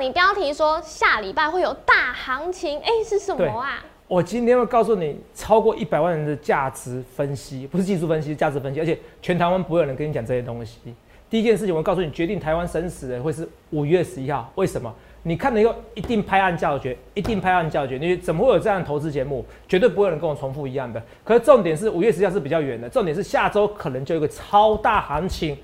你标题说下礼拜会有大行情，哎，是什么啊？我今天会告诉你超过一百万人的价值分析，不是技术分析，价值分析，而且全台湾不会有人跟你讲这些东西。第一件事情，我告诉你，决定台湾生死的会是五月十一号。为什么？你看了以后一定拍案叫绝，一定拍案叫绝。你怎么会有这样的投资节目？绝对不会有人跟我重复一样的。可是重点是五月十一号是比较远的，重点是下周可能就有一个超大行情。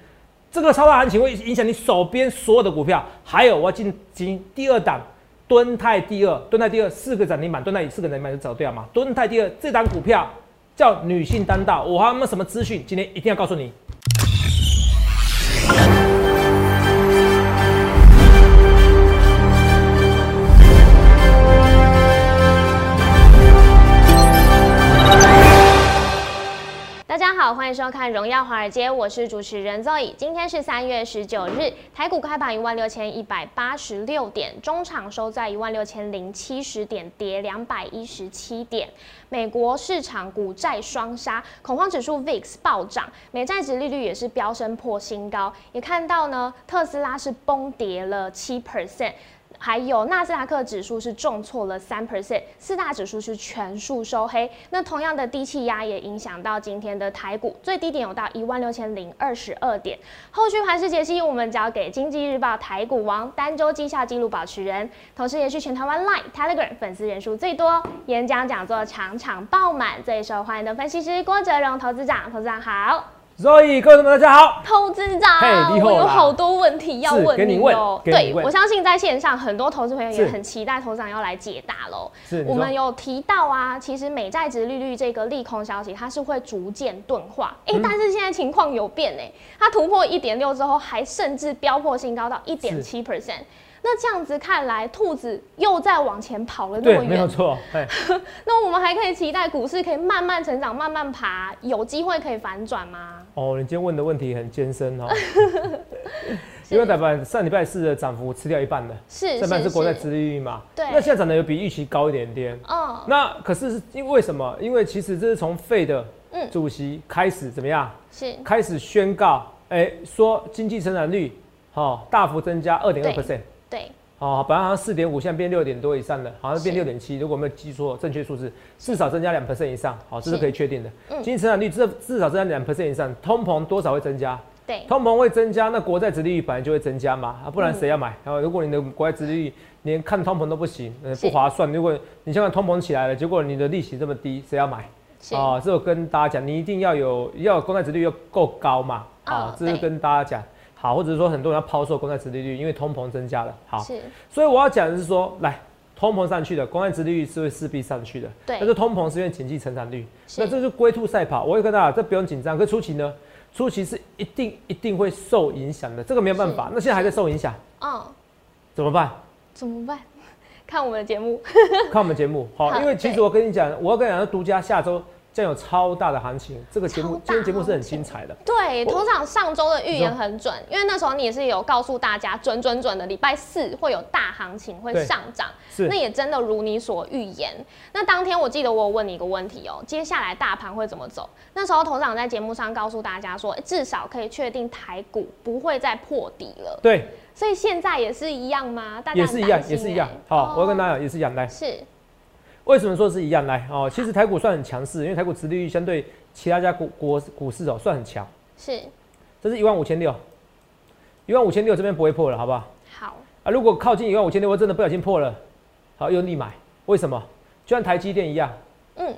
这个超大行情会影响你手边所有的股票。还有我要进行第二档。敦泰第二，敦泰第二四个涨停板，敦泰四个涨停板就走掉嘛。敦泰第二这档股票叫女性单道，我还有没有什么资讯？今天一定要告诉你。大家好，欢迎收看《荣耀华尔街》，我是主持人 Zoe。今天是三月十九日，台股开盘一万六千一百八十六点，中场收在一万六千零七十点，跌两百一十七点。美国市场股债双杀，恐慌指数 VIX 暴涨，美债值利率也是飙升破新高。也看到呢，特斯拉是崩跌了七 percent。还有纳斯达克指数是重挫了三 percent，四大指数是全数收黑。那同样的低气压也影响到今天的台股，最低点有到一万六千零二十二点。后续盘势解析，我们交给经济日报台股王单周绩效纪录保持人，同时也是全台湾 Line Telegram 粉丝人数最多，演讲讲座场场爆满，最受欢迎的分析师郭哲荣投资长，投资长好。所以各位们大家好，投资长，我有好多问题要问你哦。对，我相信在线上很多投资朋友也很期待投资长要来解答喽。我们有提到啊，其实美债值利率这个利空消息，它是会逐渐钝化。哎，但是现在情况有变哎，它突破一点六之后，还甚至飙破新高到一点七 percent。那这样子看来，兔子又在往前跑了那么远，没有错。那我们还可以期待股市可以慢慢成长、慢慢爬，有机会可以反转吗？哦，你今天问的问题很艰深哦。因为台湾上礼拜四的涨幅吃掉一半了，是上半是国债殖利率嘛？对。那现在涨得有比预期高一点点。哦。那可是是因为什么？因为其实这是从费的主席开始怎么样？是开始宣告，哎，说经济成长率好大幅增加二点二 percent。对，哦，本来好像四点五，现在变六点多以上了，好像变六点七。如果没有记错正确数字，至少增加两 percent 以上，好，这是可以确定的。嗯经济成长率至至少增加两 percent 以上，通膨多少会增加？对，通膨会增加，那国债殖利率本来就会增加嘛，啊，不然谁要买？然后如果你的国债殖利率连看通膨都不行，呃，不划算。如果你想想通膨起来了，结果你的利息这么低，谁要买？啊，这我跟大家讲，你一定要有要公债殖利率要够高嘛，啊，这是跟大家讲。好，或者是说很多人要抛售公债殖利率，因为通膨增加了。好，是，所以我要讲的是说，来，通膨上去的公债殖利率是会势必上去的。对，但是通膨是因为经济成长率，那这是龟兔赛跑。我会跟大家，这不用紧张。可初期呢，初期是一定一定会受影响的，这个没有办法。那现在还在受影响，嗯，怎么办？怎么办？看我们的节目，看我们节目。好，因为其实我跟你讲，我要跟你讲，独家下周。将有超大的行情，这个节目今天节目是很精彩的。对，通常上周的预言很准，因为那时候你也是有告诉大家准准准的，礼拜四会有大行情会上涨，那也真的如你所预言。那当天我记得我有问你一个问题哦，接下来大盘会怎么走？那时候头长在节目上告诉大家说，至少可以确定台股不会再破底了。对，所以现在也是一样吗？大家也是一样，也是一样。好，我要跟大家讲，也是一样来。是。为什么说是一样？来哦，其实台股算很强势，因为台股殖利率相对其他家股股股市哦算很强。是，这是一万五千六，一万五千六这边不会破了，好不好？好啊，如果靠近一万五千六，我真的不小心破了，好用力买。为什么？就像台积电一样。嗯。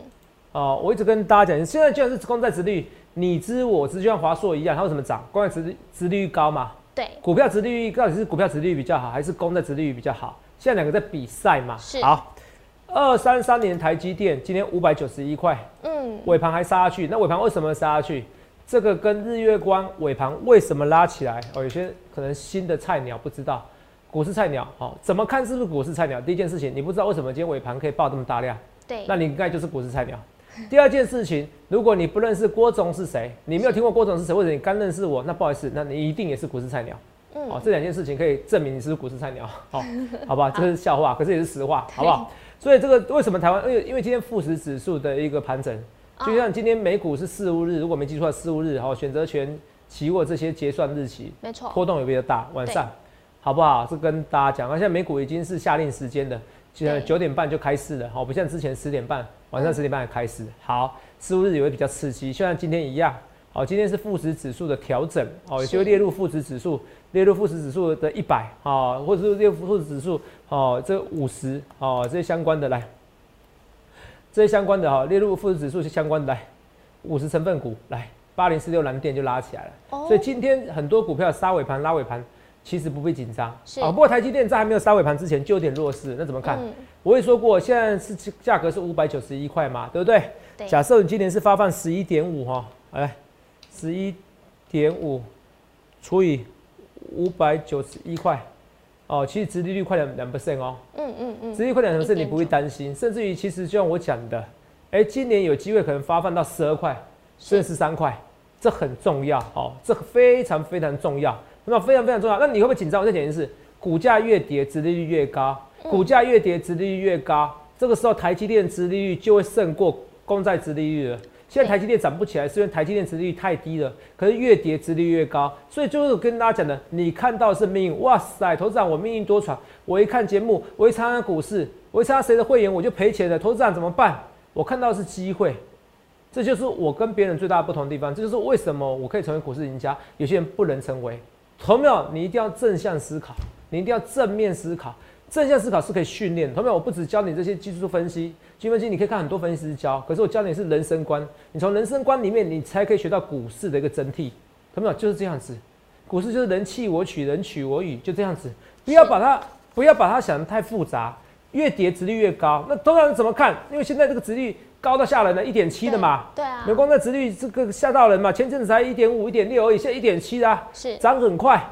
哦，我一直跟大家讲，现在既然是公债殖利率，你知我知，就像华硕一样，它为什么涨？公债殖殖利率高嘛。对。股票殖利率到底是股票殖利率比较好，还是公债殖利率比较好？现在两个在比赛嘛。是。好。二三三年台积电今天五百九十一块，嗯，尾盘还杀下去。那尾盘为什么杀下去？这个跟日月光尾盘为什么拉起来？哦，有些可能新的菜鸟不知道，股市菜鸟，哦，怎么看是不是股市菜鸟？第一件事情，你不知道为什么今天尾盘可以爆这么大量，对，那你应该就是股市菜鸟。第二件事情，如果你不认识郭总是谁，你没有听过郭总是谁，或者你刚认识我，那不好意思，那你一定也是股市菜鸟。嗯，哦，这两件事情可以证明你是股市菜鸟。好，好吧，这是笑话，可是也是实话，好不好？所以这个为什么台湾？因为因为今天富时指数的一个盘整，就像今天美股是四五日，如果没记错，四五日好选择权期货这些结算日期，没错，波动也比较大。晚上，好不好？这跟大家讲，啊，现在美股已经是下令时间的，现在九点半就开市了，好，不像之前十点半，晚上十点半才开市。好，四五日也会比较刺激，就像今天一样。好，今天是富时指数的调整，哦，也就会列入富时指数，列入富时指数的一百，啊，或者是列入富时指数，哦，这五十，哦，这些相关的来，这些相关的哈，列入富时指数是相关的来，五十成分股来，八零四六蓝电就拉起来了。哦所以今天很多股票杀尾盘、拉尾盘，其实不必紧张。是啊，不过台积电在还没有杀尾盘之前就有点弱势，那怎么看？嗯我也说过，现在是价格是五百九十一块嘛，对不对？对假设你今年是发放十一点五哈，来，十一点五除以五百九十一块，哦，其实殖利率快两两 percent 哦。嗯嗯嗯，殖利率快两 percent 你不会担心，甚至于其实就像我讲的，哎、今年有机会可能发放到十二块，甚至十三块，这很重要哦，这非常非常重要，那非常非常重要。那你会不会紧张？我再讲一次，股价越跌，殖利率越高，股价越跌，殖利率越高，这个时候台积电殖利率就会胜过公债殖利率了。现在台积电涨不起来，是因为台积电殖利率太低了，可是越跌殖利率越高，所以就是跟大家讲的，你看到是命运，哇塞，投资长我命运多舛，我一看节目，我一参加股市，我一参加谁的会员我就赔钱了，投资长怎么办？我看到是机会，这就是我跟别人最大的不同的地方，这就是为什么我可以成为股市赢家，有些人不能成为。同没有？你一定要正向思考，你一定要正面思考。正向思考是可以训练的。同学们？我不只教你这些技术分析、技术分析，你可以看很多分析师教，可是我教你的是人生观。你从人生观里面，你才可以学到股市的一个真谛。同没有？就是这样子。股市就是人弃我取，人取我予，就这样子。不要把它不要把它想得太复杂，越跌值率越高。那通常怎么看？因为现在这个值率高到吓人了，一点七的嘛。对啊，美光的值率这个吓到人嘛，前阵子才一点五、一点六而已，现在一点七啦，是涨很快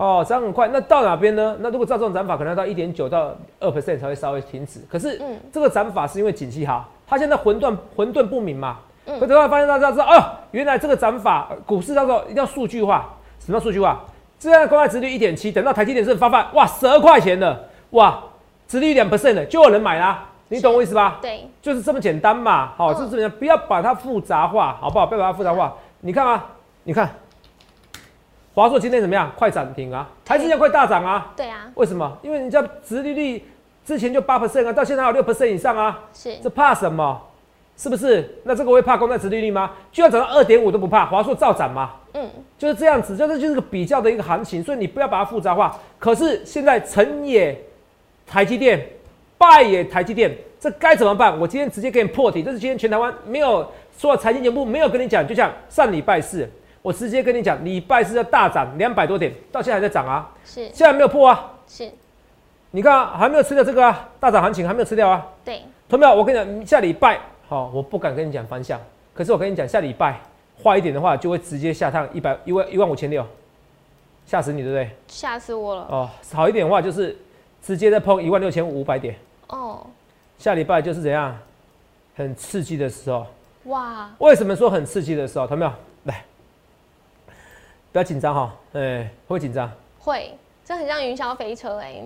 哦，涨很快。那到哪边呢？那如果照这种涨法，可能要到一点九到二 percent 才会稍微停止。可是嗯这个涨法是因为景气好，它现在混沌混沌不明嘛。嗯可等到发现大家知道哦，原来这个涨法，呃股市叫做一定要数据化。什么叫数据化？这样的公开值率一点七，等到台积电是发放，哇，十二块钱了，哇，值率两 percent 的，就有人买啦。你懂我意思吧？对，就是这么简单嘛，好、嗯就是这么简单，不要把它复杂化，好不好？不要把它复杂化。你看啊，你看，华硕今天怎么样？快涨停啊，台积电快大涨啊。对啊，为什么？因为人家殖利率之前就八 percent 啊，到现在还有六 percent 以上啊，是这怕什么？是不是？那这个会怕公债殖利率吗？就算涨到二点五都不怕，华硕照涨嘛。嗯，就是这样子，就是就是个比较的一个行情，所以你不要把它复杂化。可是现在成也台积电，败也台积电，这该怎么办？我今天直接给你破题，这是今天全台湾没有所有财经节目没有跟你讲，就像上礼拜四，我直接跟你讲，礼拜四要大涨两百多点，到现在还在涨啊，是现在没有破啊，是，你看、啊、还没有吃掉这个啊，大涨行情还没有吃掉啊。对，同没有？我跟你讲，下礼拜好、我不敢跟你讲方向，可是我跟你讲，下礼拜坏一点的话，就会直接下探一百一万一万五千六，吓死你，对不对？吓死我了。哦，好一点的话就是直接再碰一万六千五百点，哦，下礼拜就是怎样，很刺激的时候。哇，为什么说很刺激的时候？同没有？来，不要紧张哈，哎、会紧张？会，这很像云霄飞车哎、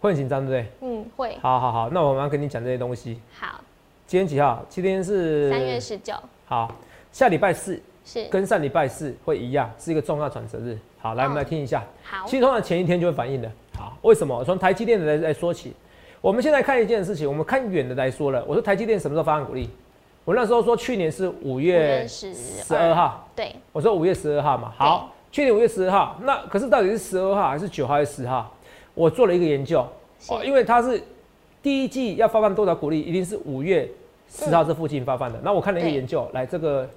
会很紧张，对不对？嗯，会，好好好，那我们要跟你讲这些东西。好，今天几号？今天是三月十九好，下礼拜四是，跟上礼拜四会一样，是一个重要转折日。好，来我们来哦听一下。好其，实通常前一天就会反应的。好，为什么？我从台积电的来来说起。我们现在看一件事情，我们看远的来说了。我说台积电什么时候发放股利？我那时候说去年是五月十十二，号，对，我说五月十二号嘛。好，去年五月十二号，那可是到底是十二号还是九号还是十号？我做了一个研究哦，因为它是第一季要发放多少股利，一定是五月十号这附近发放的。那我看了一个研究，来这个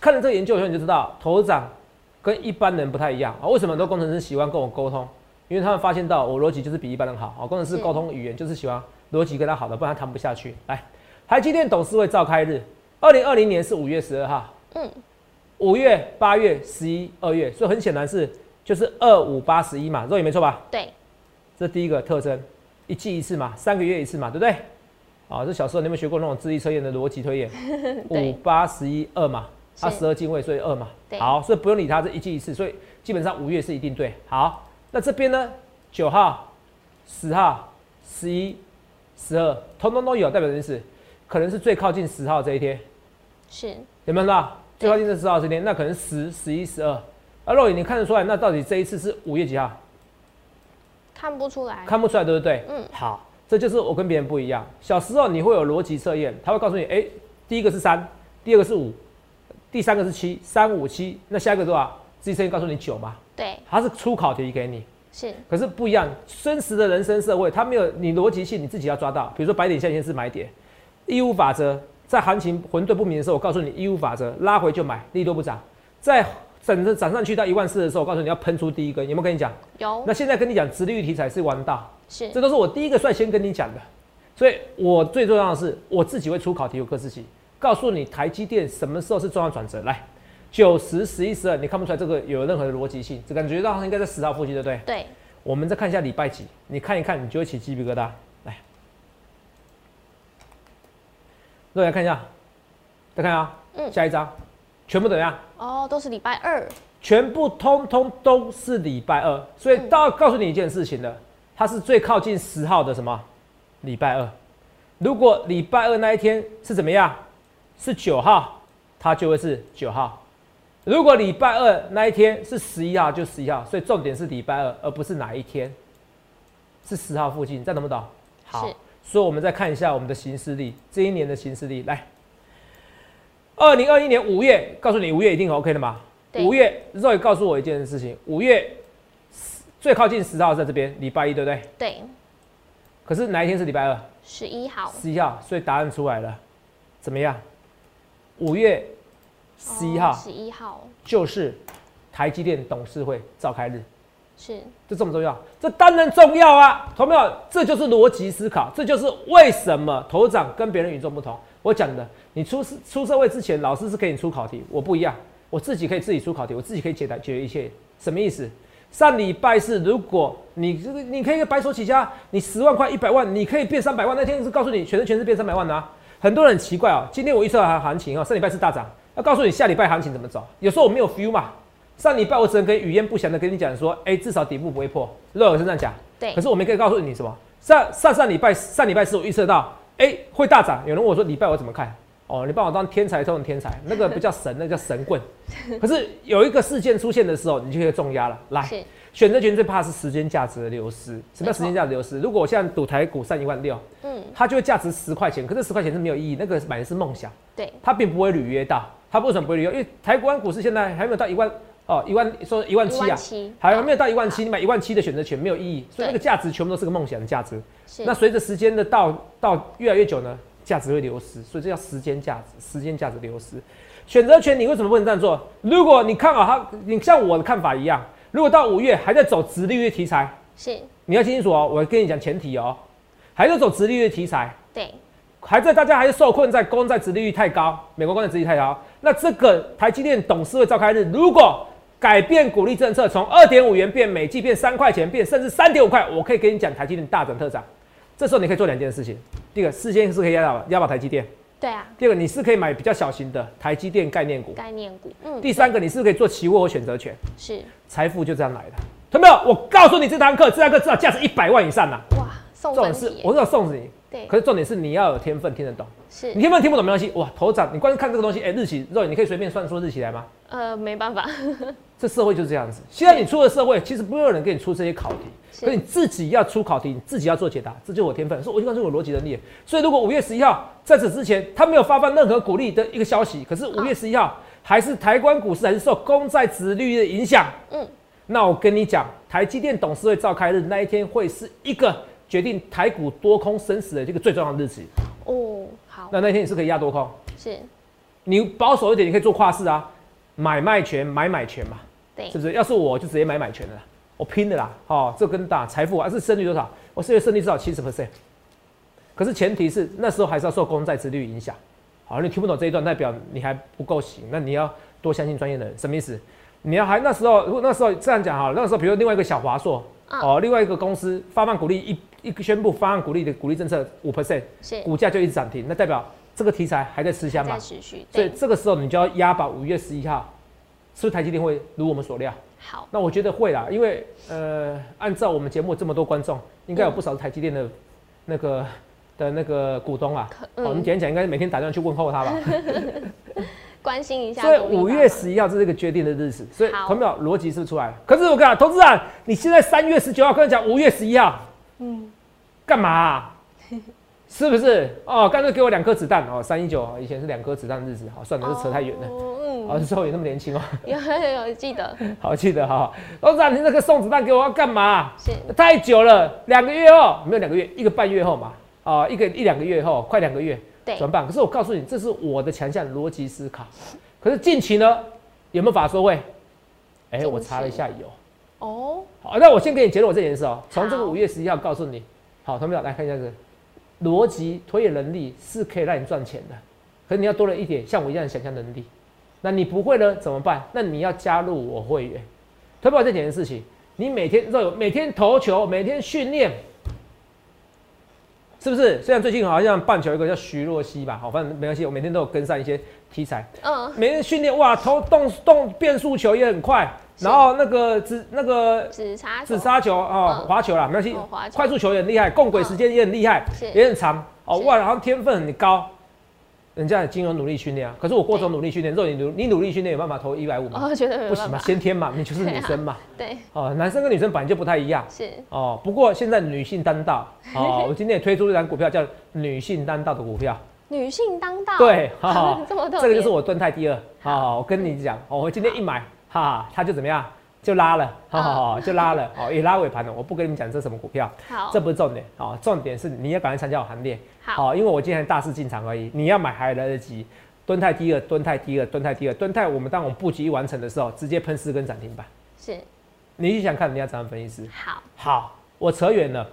看了这个研究以后你就知道，头长跟一般人不太一样啊。为什么很多工程师喜欢跟我沟通？因为他们发现到我逻辑就是比一般人好啊。工程师沟通语言就是喜欢逻辑跟他好的，不然他谈不下去。来，台积电董事会召开日，二零二零年是五月十二号，嗯，五月、八月、十一、二月，所以很显然是就是二五八十一嘛，肉眼没错吧？对，这第一个特征，一季一次嘛，三个月一次嘛，对不对？啊，这小时候你有没有学过那种智力测验的逻辑推演？五八十一二嘛，它十二进位，所以二嘛。好，所以不用理它，这一季一次，所以基本上五月是一定对。好，那这边呢，九号、十号、十一、十二，通通都有，代表什么意思？可能是最靠近十号这一天，是，有没有看到？最靠近这十号这天，那可能十、十一、十二。啊，肉眼你看得出来，那到底这一次是五月几号？看不出来，看不出来，对不对？嗯好，这就是我跟别人不一样。小时候你会有逻辑测验，他会告诉你，哎、第一个是三，第二个是五，第三个是七，三五七，那下一个多少？自己测验告诉你九嘛，对，它是出考题给你。是可是不一样，真实的人生社会，它没有你逻辑性，你自己要抓到。比如说白点线先是买点，义务法则，在行情混沌不明的时候，我告诉你义务法则，拉回就买，利多不涨。在整个涨上去到一万四的时候，我告诉你要喷出第一根，有没有跟你讲？有那现在跟你讲，直利率题材是王道，是这都是我第一个率先跟你讲的。所以我最重要的是，我自己会出考题，有各自己告诉你台积电什么时候是重要转折。来，九十、十一、十二，你看不出来这个有任何的逻辑性，只感觉到应该在十号附近，对不对？对，我们再看一下礼拜几，你看一看，你就会起鸡皮疙瘩。来，各位来看一下，再看啊，嗯下一张，全部怎么样？哦，都是礼拜二，全部通通都是礼拜二，所以到告诉你一件事情了，它是最靠近十号的什么？礼拜二。如果礼拜二那一天是怎么样？是九号，它就会是九号。如果礼拜二那一天是十一号，就十一号。所以重点是礼拜二，而不是哪一天，是十号附近。这样懂不懂？好是，所以我们再看一下我们的行事历，这一年的行事历。来，二零二一年五月，告诉你五月一定 OK 的嘛？对五月，Roy 告诉我一件事情，五月最靠近十号在这边，礼拜一，对不对？对，可是哪一天是礼拜二？十一号，十一号，所以答案出来了，怎么样？五月十一号十一号就是台积电董事会召开日，是这重不重要？这当然重要啊，同没有？这就是逻辑思考，这就是为什么头长跟别人与众不同。我讲的，你出社出社会之前，老师是给你出考题，我不一样，我自己可以自己出考题，我自己可以解答解决一切。什么意思？上礼拜是，如果你这个你可以白手起家，你十万块一百万，你可以变三百万。那天是告诉你全是全是变三百万的。很多人很奇怪哦，今天我预测行行情哦，上礼拜是大涨，要告诉你下礼拜行情怎么走。有时候我没有 feel 嘛，上礼拜我只能跟语焉不详的跟你讲说，哎、至少底部不会破，肉耳是这样讲。对可，是我没可以告诉你什么。上上上礼拜上礼拜四我预测到，哎、会大涨。有人问我说礼拜我怎么看？哦，你把我当天才中的天才，那个不叫神，那叫神棍。可是有一个事件出现的时候，你就可以重压了。来，是选择权最怕是时间价值的流失。什么叫时间价值流失？如果我现在赌台股上一万六，嗯，它就会价值十块钱，可是十块钱是没有意义，那个买的是梦想，对，它并不会履约到。它为什么不会履约？因为台湾股市现在还没有到一万哦，一万说一万七啊，还没有到一万七，你买一万七的选择权没有意义，所以那个价值全部都是个梦想的价值。那随着时间的到到越来越久呢，价值会流失，所以这叫时间价值，时间价值流失。选择权你为什么不能这样做？如果你看好它，你像我的看法一样，如果到五月还在走直利率题材，是，你要听清楚哦，我跟你讲前提哦，还在走直利率题材，对，还在大家还是受困在公债殖利率太高，美国公债殖利率太高，那这个台积电董事会召开日，如果改变鼓励政策，从二点五元变每季变三块钱，变甚至三点五块，我可以跟你讲台积电大涨特涨。这时候你可以做两件事情，第一个事先是可以压倒压倒台积电，对啊，第二个你是可以买比较小型的台积电概念股，概念股，嗯，第三个你是可以做期货和选择权，是，财富就这样来的。同没有？我告诉你，这堂课这堂课至少价值一百万以上呐、哇，送是我是要送你，对，可是重点是你要有天分，听得懂。是你，天分听不懂没关系，哇，头长，你光看这个东西，哎、日期肉眼，你可以随便算出日期来吗？呃，没办法，这社会就是这样子。现在你出了社会，其实不会有人给你出这些考题，是可是你自己要出考题，你自己要做解答，这就是我天分。所以我就告诉我逻辑能力。所以如果五月十一号在此之前，他没有发放任何鼓励的一个消息，可是五月十一号还是台湾股市还是受公债殖利率的影响，嗯，那我跟你讲，台积电董事会召开日那一天会是一个决定台股多空生死的这个最重要的日子。哦，好，那那天你是可以压多空。是，你保守一点，你可以做跨市啊，买卖权、买买权嘛，对是，不是？要是我就直接买买权了啦，我拼的啦，哦，这跟大财富还是胜率多少？我是胜率至少七十 percent，可是前提是那时候还是要受公债殖利率影响。好，你听不懂这一段，代表你还不够行，那你要多相信专业的人。什么意思？你要还那时候，如果那时候这样讲哈，那时候比如另外一个小华硕，嗯哦，另外一个公司发放股利一一个宣布发放鼓励的鼓励政策五 percent，是，股价就一直涨停，那代表这个题材还在吃香嘛？持续，所以对，这个时候你就要押宝五月十一号，是不是台积电会如我们所料？好，那我觉得会啦，因为呃，按照我们节目这么多观众，应该有不少台积电的那个的那个股东啊。可哦，你嗯，简单讲，应该每天打电话去问候他吧？关心一下。所以五月十一号这是一个决定的日子，所以好同表逻辑是不是出来了？可是我跟你讲，投资人，你现在三月十九号跟人讲五月十一号，嗯，干嘛啊、是不是？哦，干脆给我两颗子弹哦，三一九以前是两颗子弹的日子，好，算了，这扯太远了。哦哦，嗯，那时候也那么年轻哦，有 有有记得 好记得哈。董事长，你那个送子弹给我要干嘛？是太久了，两个月后没有两个月，一个半月后嘛，啊、一个一两个月后，快两个月，对怎么办？可是我告诉你，这是我的强项逻辑思考。可是近期呢，有没有法说会？哎、我查了一下有。哦，好，那我先给你结论我这件事哦。从这个五月十一号告诉你，好，同学们来看一下这个逻辑推演能力是可以让你赚钱的，可是你要多了一点像我一样的想象能力。那你不会呢怎么办？那你要加入我会员。推保这几件事情，你每天都有每天投球，每天训练，是不是？虽然最近好像棒球有一个叫徐若曦吧，好，反正没关系，我每天都有跟上一些题材。嗯，每天训练哇，投动动变速球也很快，然后那个紫那个紫砂球。紫砂球哦，嗯。滑球啦，没关系快速球也很厉害，共轨时间也很厉害，是。也很长。哦，是。哇，然后天分很高，人家已经有努力训练啊，可是我过程努力训练，之后你努你努力训练有办法投一百五吗？哦，觉得不行嘛，先天嘛，你就是女生嘛，对，哦，男生跟女生本来就不太一样。是。哦，不过现在女性当道哦，我今天也推出一档股票叫女性当道的股票，女性当道，对，哈哈。这么，这个就是我蹲态第二。好好，我跟你讲，哦，我今天一买，哈哈，它就怎么样，就拉了，好好好，就拉了，哦，也拉尾盘了。我不跟你们讲这是什么股票，好，这不是重点，哦，重点是你要赶快参加我行列，好，好，因为我今天大肆进场而已，你要买还来得及。蹲太低了，蹲太低了，蹲太低了，蹲太，我们当我们布局一完成的时候，直接喷四根涨停板。是你去想看，人家怎样分析师？好，好，我扯远了，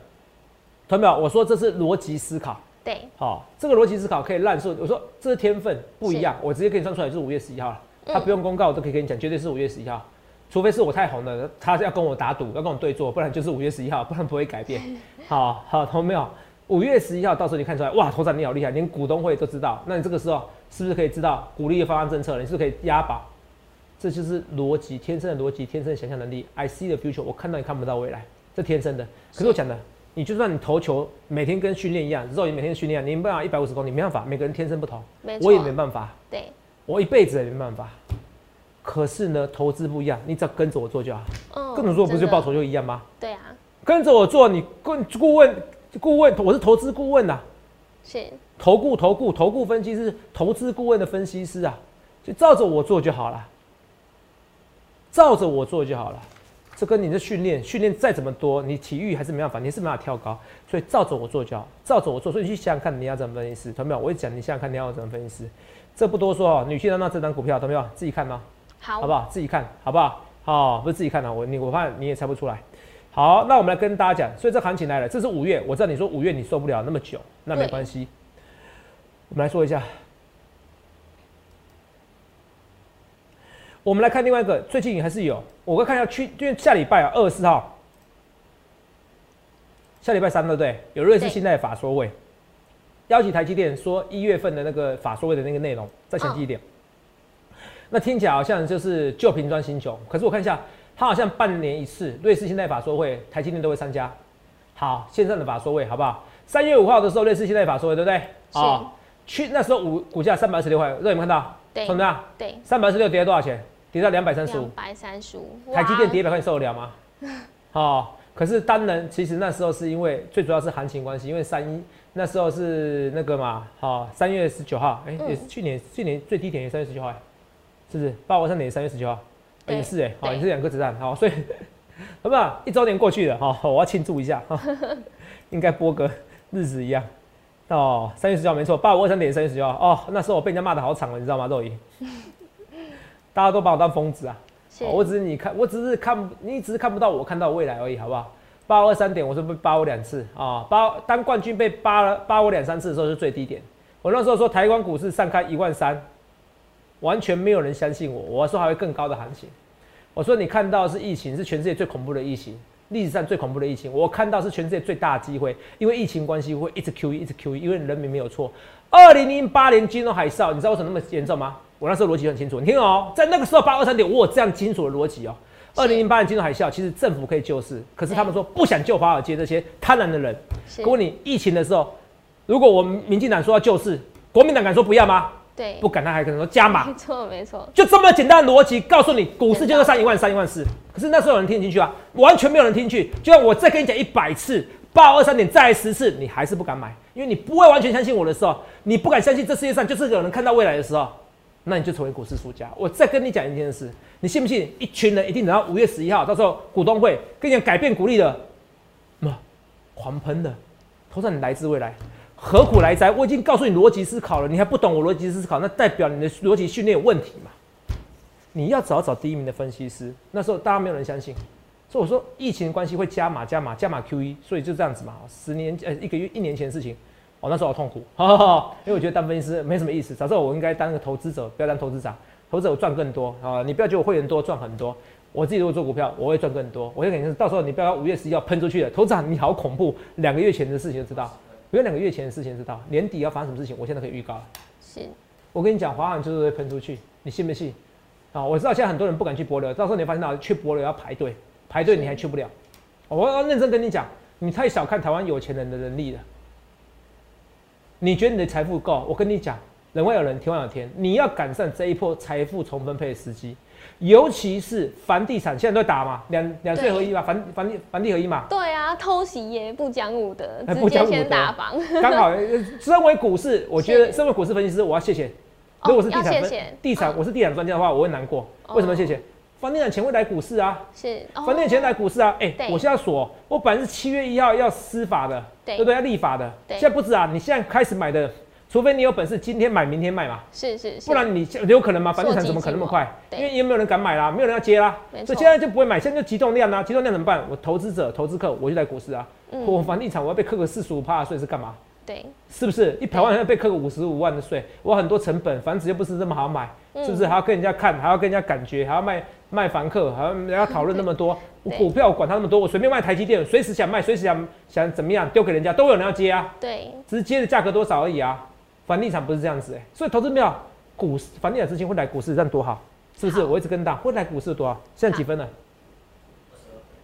同没有？我说这是逻辑思考。对，好、这个逻辑思考可以烂顺。我说这是天分不一样，我直接给你算出来就是五月十一号了。他不用公告，我都可以跟你讲，绝对是五月十一号。除非是我太红了，他要跟我打赌，要跟我对坐，不然就是五月十一号，不然不会改变。好好，同没有？五月十一号，到时候你看出来，哇，头长你好厉害，连股东会都知道。那你这个时候是不是可以知道鼓励的方案政策了？你是不是可以押宝？这就是逻辑，天生的逻辑，天生的想象能力。I see the future，我看到你看不到未来，这天生的。可是我讲的，你就算你投球每天跟训练一样，肉眼每天训练，你没办法一百五十公里，没办法，每个人天生不同，我也没办法，对，我一辈子也没办法。可是呢，投资不一样，你只要跟着我做就好。嗯跟着做不是就报酬就一样吗？对啊，跟着我做，你顾顾问顾问，我是投资顾问呐、是投顾投顾投顾分析师，投资顾问的分析师啊，就照着我做就好了，照着我做就好了。这跟你的训练，训练再怎么多，你体育还是没办法，你是没办法跳高，所以照着我做就好，照着我做。所以你去想想看，你要怎么分析师，同没有？我一讲，你想想看你要怎么分析师，这不多说哦。女性当道这张股票，懂没有？自己看哦。好，好不好？自己看好不好？好、不是自己看啊，我你我怕你也猜不出来。好，那我们来跟大家讲，所以这行情来了，这是五月，我知道你说五月你受不了那么久，那没对关系。我们来说一下，我们来看另外一个，最近还是有，我会看一下去，因为下礼拜啊，二十四号，下礼拜三对不对？有瑞士信贷法说会，邀请台积电说一月份的那个法说会的那个内容，再详细一点。那听起来好像就是旧瓶装新酒，可是我看一下，它好像半年一次瑞士信贷法说会，台积电都会参加。好，线上的法说会好不好？三月五号的时候，瑞士信贷法说会，对不对？是啊去那时候股股价三百二十六块，热有没有看到？对从哪？对，三百二十六跌了多少钱？跌到两百三十五。两百三十五，台积电跌一百块，你受得了吗？哦，可是当然，其实那时候是因为最主要是行情关系，因为三一那时候是那个嘛，好、三月十九号，哎、嗯也是去年去年最低点也三月十九号，哎是不是？八五三点三月十九号，对也是哎、好、对也是两个子弹，好、所以 好不好？一周年过去了，好、我要庆祝一下，哈 应该播个日子一样。哦，三月十九号没错，八五二三点三月十九号，哦，那时候我被人家骂的好惨了，你知道吗？肉姨，大家都把我当疯子啊。哦我只是你看，我只是看，你只是看不到我看到未来而已，好不好？八二三点，我是被扒我两次啊，扒当冠军被扒了扒我两三次的时候是最低点。我那时候说台湾股市上开一万三，完全没有人相信我，我说还会更高的行情。我说你看到是疫情，是全世界最恐怖的疫情，历史上最恐怖的疫情。我看到是全世界最大的机会，因为疫情关系会一直 QE 一直 QE，因为人民没有错。二零零八年金融海啸，你知道为什么那么严重吗？我那时候逻辑很清楚，你听哦，在那个时候八二三点，我有这样清楚的逻辑哦。二零零八年金融海啸，其实政府可以救市，可是他们说不想救华尔街这些贪婪的人。是可问你，疫情的时候，如果我们民进党说要救市，国民党敢说不要吗？对，不敢，他还可能说加码没，错没错，就这么简单的逻辑，告诉你股市就是上一万三、一万四。可是那时候有人听进去啊，完全没有人听进去。就算我再跟你讲一百次，报二三点再来十次，你还是不敢买，因为你不会完全相信我的时候，你不敢相信这世界上就是有人看到未来的时候，那你就成为股市输家。我再跟你讲一件事，你信不信？一群人一定等到五月十一号，到时候股东会跟你讲改变股利的，那狂喷的，头上你来自未来。何苦来哉？我已经告诉你逻辑思考了，你还不懂我逻辑思考，那代表你的逻辑训练有问题嘛？你要找找第一名的分析师，那时候大家没有人相信，所以我说疫情关系会加码加码加码 QE，所以就这样子嘛。十年呃一个月一年前的事情，哦那时候好痛苦，哈哈哈，因为我觉得当分析师没什么意思，早知道我应该当个投资者，不要当投资长，投资者我赚更多啊！你不要觉得我会员多赚很多，我自己如果做股票，我会赚更多。我就肯定是，到时候你不要五月十一号喷出去了，投资长你好恐怖，两个月前的事情就知道。不用两个月前的事情知道，年底要发生什么事情，我现在可以预告了。是我跟你讲，华航就是会喷出去，你信不信？啊，我知道现在很多人不敢去博流，到时候你发现到去博流要排队，排队你还去不了。我要认真跟你讲，你太小看台湾有钱人的能力了。你觉得你的财富够？我跟你讲，人外有人，天外有天，你要赶上这一波财富重分配的时机。尤其是房地产，现在都在打嘛，两两税合一嘛，房房地房地合一嘛，对啊，偷袭耶，不讲武德，直接先打房。刚好，呃身为股市，我觉得身为股市分析师，我要谢谢。哦如果是地产分要谢谢地产，嗯我是地产专家的话，我会难过。为什么哦谢谢？房地产钱会来股市啊，是，哦房地产钱来股市啊。哎对，我现在锁，我本来是七月一号要司法的，对对不对？要立法的，对现在不止啊，你现在开始买的，除非你有本事今天买明天卖嘛，是是是，不然你有可能吗？房地产怎么可能那么快？因为也没有人敢买啦，没有人要接啦，所以现在就不会买，现在就集中量啦，集中量怎么办？我投资者、投资客，我就在股市啊，嗯我房地产我要被扣个四十五趴的税是干嘛？对，是不是一百万要被扣个五十五万的税？我很多成本，房子又不是这么好买，嗯是不是？还要跟人家看，还要跟人家感觉，还要卖卖房客，还要讨论那么多。我股票管他那么多，我随便卖台积电，随时想卖，随时想想怎么样丢给人家，都有人要接啊，对，只是接的价格多少而已啊。房地产不是这样子哎、所以投资票股市房地产资金会来股市，这样多好，是不是？我一直跟大会来股市有多少？现在几分了？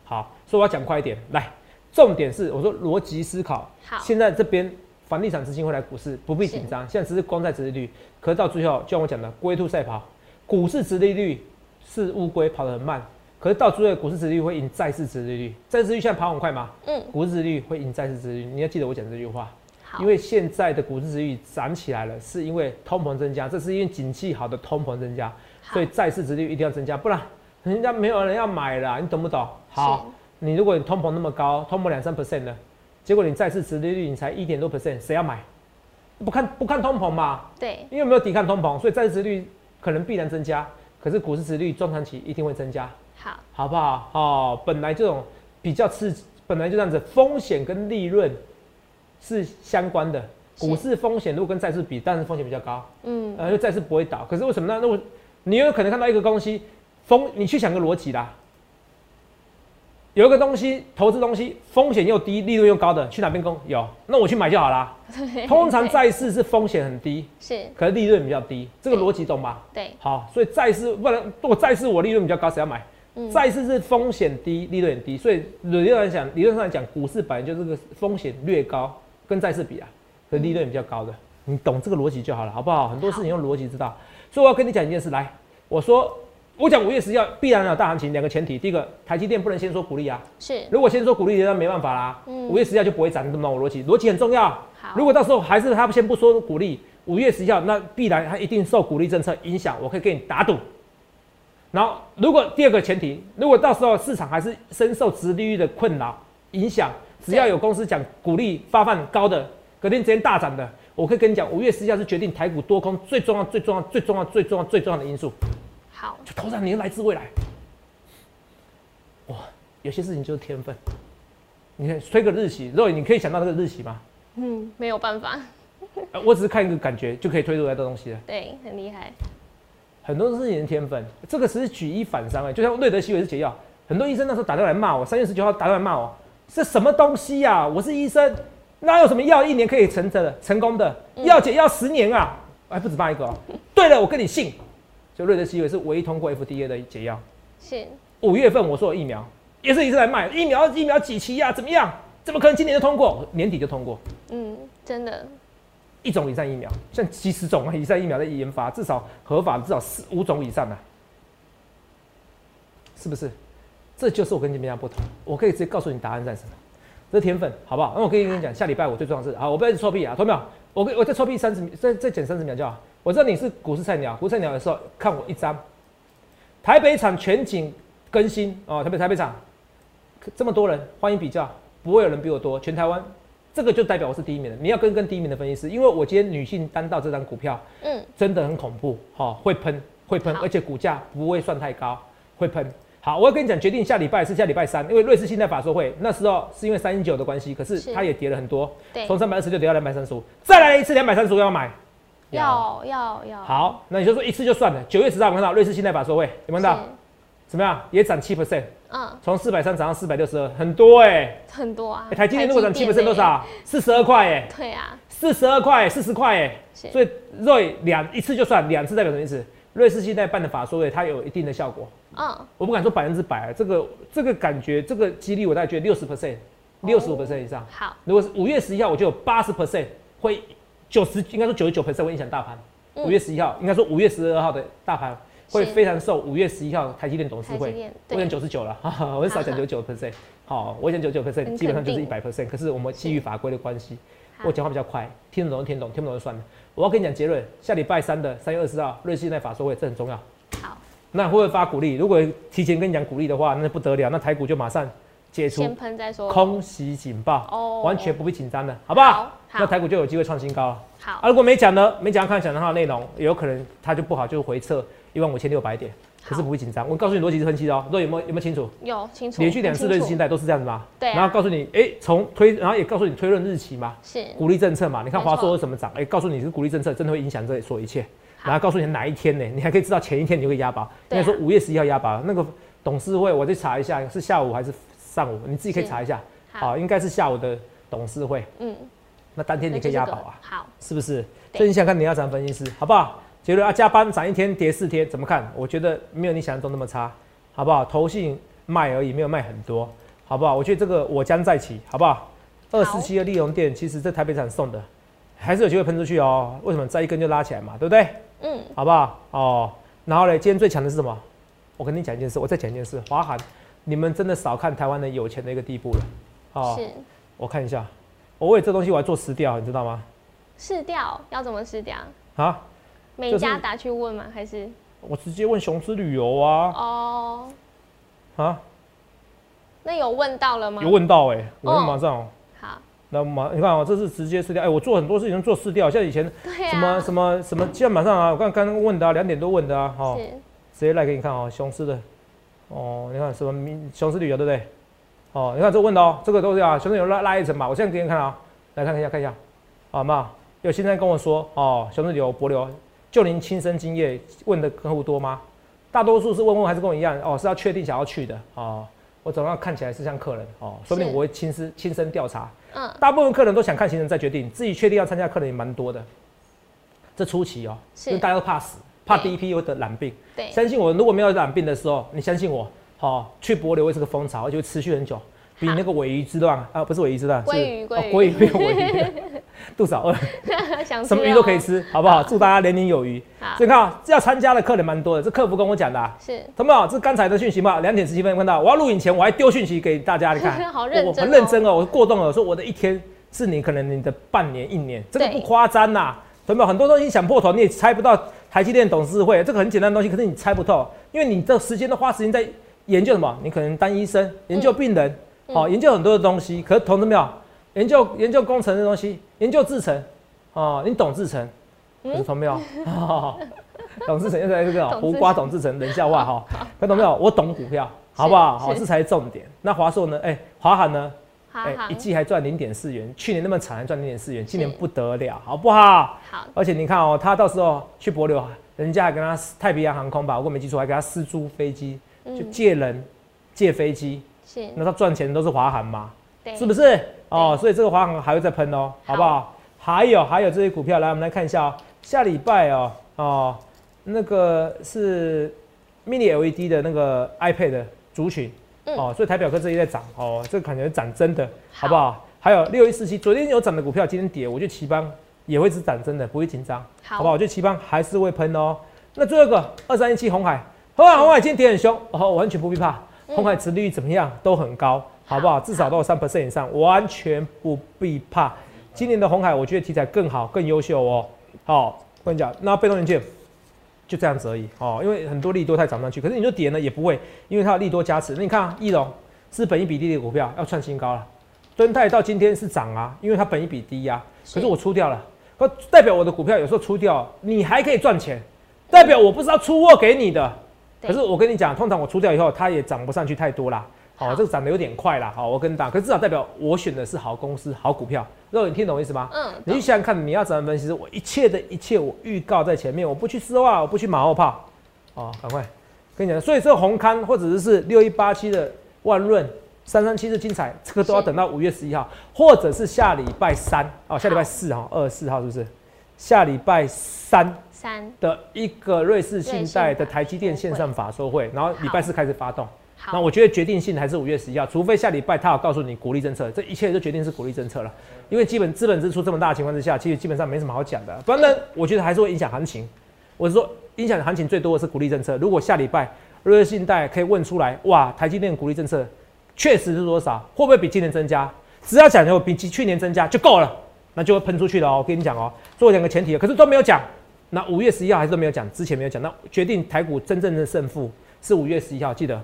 好，所以我要讲快一点，来，重点是我说逻辑思考。好，现在这边房地产资金会来股市，不必紧张。现在只是光在殖利率，可是到最后，就像我讲的，龟兔赛跑，股市殖利率是乌龟跑得很慢，可是到最后，股市殖利率会赢债市殖利率。债市殖利率现在跑很快吗？嗯，股市殖利率会赢债市殖利率。你要记得我讲这句话，好，因为现在的股市殖利率涨起来了，是因为通膨增加，这是因为景气好的通膨增加，所以债市殖利率一定要增加，不然人家没有人要买了，你懂不懂？好。你如果你通膨那么高，通膨两三 percent 呢，结果你再次殖利率你才一点多 percent，谁要买？不看不看通膨嘛，是对，因为没有抵抗通膨，所以债殖率可能必然增加，可是股市殖率中长期一定会增加，好，好不好？哦，本来这种比较刺激，本来就这样子，风险跟利润是相关的。股市风险如果跟债市比，但是风险比较高，嗯，呃，因为债市不会倒。可是为什么呢？那我你有可能看到一个东西，风，你去想个逻辑啦。有一个东西，投资东西风险又低，利润又高的，去哪边攻？有，那我去买就好啦。通常债市是风险很低，是，可是利润比较低，这个逻辑懂吧？对，好，所以债市不然，如果债市我利润比较高，谁要买？嗯，债市是风险低，利润很低，所以理论上来讲，理论上来讲，股市本来就是个风险略高，跟债市比啊，可是利润比较高的，你懂这个逻辑就好了，好不好？很多事情用逻辑知道。所以我要跟你讲一件事，来，我说我讲五月十号必然有大行情，两个前提，第一个，台积电不能先说鼓励啊，是，如果先说鼓励，那没办法啦，嗯五月十号就不会涨，你懂不懂我逻辑？逻辑很重要。好，如果到时候还是他先不说鼓励，五月十号那必然他一定受鼓励政策影响，我可以给你打赌。然后，如果第二个前提，如果到时候市场还是深受殖利率的困扰影响，只要有公司讲鼓励发放高的，隔天直接大涨的，我可以跟你讲，五月十号是决定台股多空最重要、最重要、最重要、最重要、最重要的因素，好，就头上你来自未来。哇，有些事情就是天分。你看推个日期，若你可以想到这个日期吗？嗯，没有办法，呃我只是看一个感觉就可以推出来的东西了。对，很厉害，很多事情的天分，这个只是举一反三哎，就像瑞德西韦是解药，很多医生那时候打电话来骂我，三月十九号打电话来骂我，这什么东西呀、我是医生，哪有什么药一年可以成的成功的？药解药十年啊，还不止骂一个哦。对了，我跟你信，就瑞德西韦是唯一通过 FDA 的解药。是，五月份我说有疫苗，也是一直来卖疫苗，疫苗几期呀、怎么样？怎么可能今年就通过？年底就通过？嗯，真的，一种以上疫苗，像几十种啊 以上疫苗在研发，至少合法至少四五种以上的，是不是？这就是我跟你们家不同。我可以直接告诉你答案在什么，这是天分，好不好？那我可以跟你讲，下礼拜我最重要的是，好，我不要臭屁啊，同没有？我我再臭屁三十秒，再再减三十秒就好。我知道你是股市菜鸟，股市菜鸟的时候看我一张，台北场全景更新哦，台北台北场这么多人，欢迎比较，不会有人比我多，全台湾。这个就代表我是第一名的，你要跟跟第一名的分析师，因为我今天女性单到这张股票，嗯，真的很恐怖，哈，会喷，会喷，而且股价不会算太高，会喷。好，我要跟你讲，决定下礼拜是下礼拜三，因为瑞士信贷法说会，那时候是因为三一九的关系，可是它也跌了很多，对，从三百二十六跌到两百三十五，再来一次两百三十五要买，要要要。好，那你就说一次就算了。九月十号看到瑞士信贷法说会，有没有看到？怎么样？也涨七 percent。嗯，从四百三涨到四百六十二，很多哎，很多啊。台积电如果涨七 percent 多少？四十二块哎。对啊，四十二块，四十块哎。所以瑞两一次就算，两次代表什么意思？瑞士信贷办的法说会，它有一定的效果。嗯，我不敢说百分之百，这个这个感觉，这个几率我大概觉得六十 percent，六十五 percent 以上。好，如果是五月十一号，我就有八十 percent 会九十，应该说九十九 percent 会影响大盘。五月十一号，应该说五月十二号的大盘。会非常受五月十一号台积电董事会，我讲九十九了，我很少讲九九 percent，好，我讲九九 percent，基本上就是一百 percent。可是我们基于法规的关系，我讲话比较快，听得懂就听懂，听不懂就算了。我要跟你讲结论，下礼拜三的三月二十号瑞信在法说会，这很重要。好，那会不会发鼓励？如果提前跟你讲鼓励的话，那不得了，那台股就马上解除，空袭警报，哦，完全不必紧张的，好不好？那台股就有机会创新高了。好，啊，如果没讲呢，没讲看讲的话内容，有可能它就不好，就回撤。一万五千六百点，可是不会紧张。我告诉你逻辑是分析的哦，有没有有没有清楚？有清楚。连续两次瑞士信贷都是这样子吗？对。然后告诉你，哎，从推，然后也告诉你推论日期嘛，是。鼓励政策嘛，你看华硕为什么涨？哎，告诉你是鼓励政策真的会影响这所有一切。然后告诉你哪一天呢？你还可以知道前一天你就会押宝。应该说五月十一号押宝，那个董事会我再查一下是下午还是上午，你自己可以查一下。好，应该是下午的董事会。嗯。那当天你可以押宝啊？好。是不是？所以你想看你要涨分析师，好不好？结论啊，加班涨一天跌四天，怎么看？我觉得没有你想象中那么差，好不好？投信卖而已，没有卖很多，好不好？我觉得这个我将再起，好不好？二十七的利用店，其实在台北场送的，还是有机会喷出去哦。为什么？再一根就拉起来嘛，对不对？嗯，好不好？哦，然后呢，今天最强的是什么？我跟你讲一件事，我再讲一件事，华航，你们真的少看台湾的有钱的一个地步了。哦，是。我看一下，我为这东西我要做试调，你知道吗？试调要怎么试调？啊？每家打去问吗？还是我直接问雄狮旅游啊？哦，啊，那有问到了吗？有问到哎，我马上好。那马你看啊，这是直接试掉哎，我做很多事情做试掉，像以前什么什么什么，今天马上啊，我刚刚问的啊，两点多问的啊，哈，直接来给你看啊，雄狮的哦，你看什么雄狮旅游对不对？哦，你看这问的哦，这个都是啊，雄狮旅游拉拉一层嘛，我现在给你看啊，来看一下看一下，好吗？有现在跟我说哦，雄狮旅游博流。就您亲身经验问的客户多吗？大多数是问问还是跟我一样哦，是要确定想要去的哦。我总要看起来是像客人哦，说不定我会亲自亲身调查。嗯，大部分客人都想看行程再决定，自己确定要参加客人也蛮多的。这初期哦，因为大家都怕死，怕第一批又得染病。对，相信我，如果没有染病的时候，你相信我，好去博流会是个风潮，而且会持续很久。比那个尾鱼之乱啊，不是尾鱼之乱，鲑鱼鲑鱼鲑鱼没有尾鱼，肚子好饿，什么鱼都可以吃，好不好？祝大家年年有余。所以看啊，要参加的客人蛮多的，这客服跟我讲的。是，同没有？这刚才的讯息嘛，两点十七分看到，我要录影前我还丢讯息给大家，你看，好认真，很认真哦，我过动了，说我的一天是你可能你的半年一年，这个不夸张呐，同没有？很多东西想破头你也猜不到，台积电董事会这个很简单的东西，可是你猜不透，因为你这时间都花时间在研究什么？你可能当医生研究病人。好，研究很多的东西，可是同志没有研究研究工程的东西，研究制程，哦，你懂制程？嗯，同没有？懂制程，现在是这种 胡瓜懂制程，冷笑话哈。看懂没有？我懂股票，好不好？好，这才是重点。那华硕呢？哎，华航呢？哎，一季还赚零点四元，去年那么惨还赚零点四元，今年不得了，好不好？好。而且你看哦，他到时候去博流，人家还跟他太平洋航空吧，如果没记错，还给他私租飞机，就借人借飞机。是那他赚钱都是华航嘛，是不是？哦，所以这个华航还会再喷哦，好不好？还有还有这些股票，来我们来看一下哦。下礼拜哦哦，那个是 mini LED 的那个 iPad 的族群哦，所以台表哥这里在涨哦，这个感觉涨真的，好不好？还有六一四七，昨天有涨的股票，今天跌，我觉得奇邦也会是涨真的，不会紧张，好好不好？我觉得奇邦还是会喷哦。那最后一个二三一七红海，红海红海今天跌很凶，哦，完全不必怕，嗯红海殖利率怎么样都很高，好不好？至少都有三 percent 以上，完全不必怕。今年的红海，我觉得题材更好、更优秀哦。好，我跟你讲，那被动元件就这样子而已哦，因为很多利多太涨上去，可是你说跌呢也不会，因为它有利多加持。那你看啊，翼龙是本一比低的股票要创新高了，敦泰到今天是涨啊，因为它本一比低呀、啊，可是我出掉了，可代表我的股票有时候出掉，你还可以赚钱，代表我不知道出货给你的。可是我跟你讲，通常我出掉以后，它也涨不上去太多啦。好，好这个涨得有点快啦。好，我跟你讲，可至少代表我选的是好公司、好股票。肉，你听懂我意思吗？嗯，你去想想看，你要怎么分析？我一切的一切，我预告在前面，我不去丝袜，我不去马后炮。哦，赶快跟你讲，所以这个红刊或者是六一八七的万润、三三七是精彩，这个都要等到五月十一号，或者是下礼拜三哦，下礼拜四哈，二十四号是不是？下礼拜三三的一个瑞士信贷的台积电线上法说会，然后礼拜四开始发动。那我觉得决定性还是五月十一号，除非下礼拜他有告诉你鼓励政策，这一切都决定是鼓励政策了。因为基本资本支出这么大的情况之下，其实基本上没什么好讲的。不然，我觉得还是会影响行情。我是说，影响行情最多的是鼓励政策。如果下礼拜瑞士信贷可以问出来，哇，台积电鼓励政策确实是多少，会不会比今年增加？只要讲有比去年增加就够了，那就会喷出去了哦。我跟你讲哦，做两个前提，可是都没有讲。那五月十一号还是都没有讲，之前没有讲。那决定台股真正的胜负是五月十一号，记得。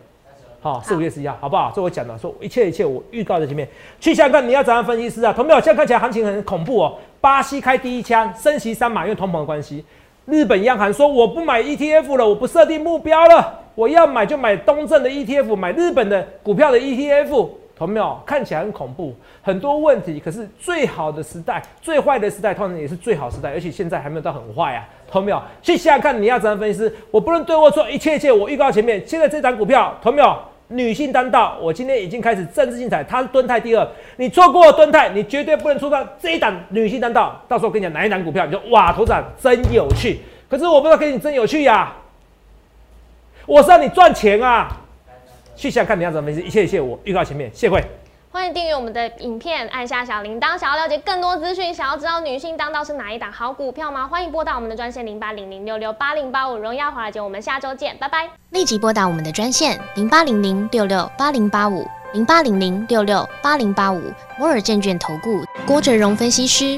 好，四五月十一号，好不好？这我讲了，说一切一切我预告在前面。去想想看，你要怎样分析师啊？同没有？现在看起来行情很恐怖哦。巴西开第一枪，升息三码，因为通膨的关系。日本央行说我不买 ETF 了，我不设定目标了，我要买就买东证的 ETF，买日本的股票的 ETF。同没有？看起来很恐怖，很多问题。可是最好的时代，最坏的时代，通常也是最好时代，而且现在还没有到很坏啊。同没有？去想想看，你要怎样分析师？我不论对或错，一切一切我预告前面。现在这张股票，同没有？女性当道，我今天已经开始政治竞彩，它是敦泰第二，你错过了蹲泰，你绝对不能错过这一档女性当道。到时候我跟你讲哪一档股票，你就哇，头涨真有趣。可是我不知道跟你真有趣呀、我是让你赚钱啊！去想看你要怎么分析，一切一切我预告前面，谢会。欢迎订阅我们的影片，按下小铃铛。想要了解更多资讯，想要知道女性当道是哪一档好股票吗？欢迎拨打我们的专线零八零零六六八零八五。荣耀华尔街，我们下周见，拜拜。立即拨打我们的专线零八零零六六八零八五零八零零六六八零八五摩尔证券投顾郭哲荣分析师。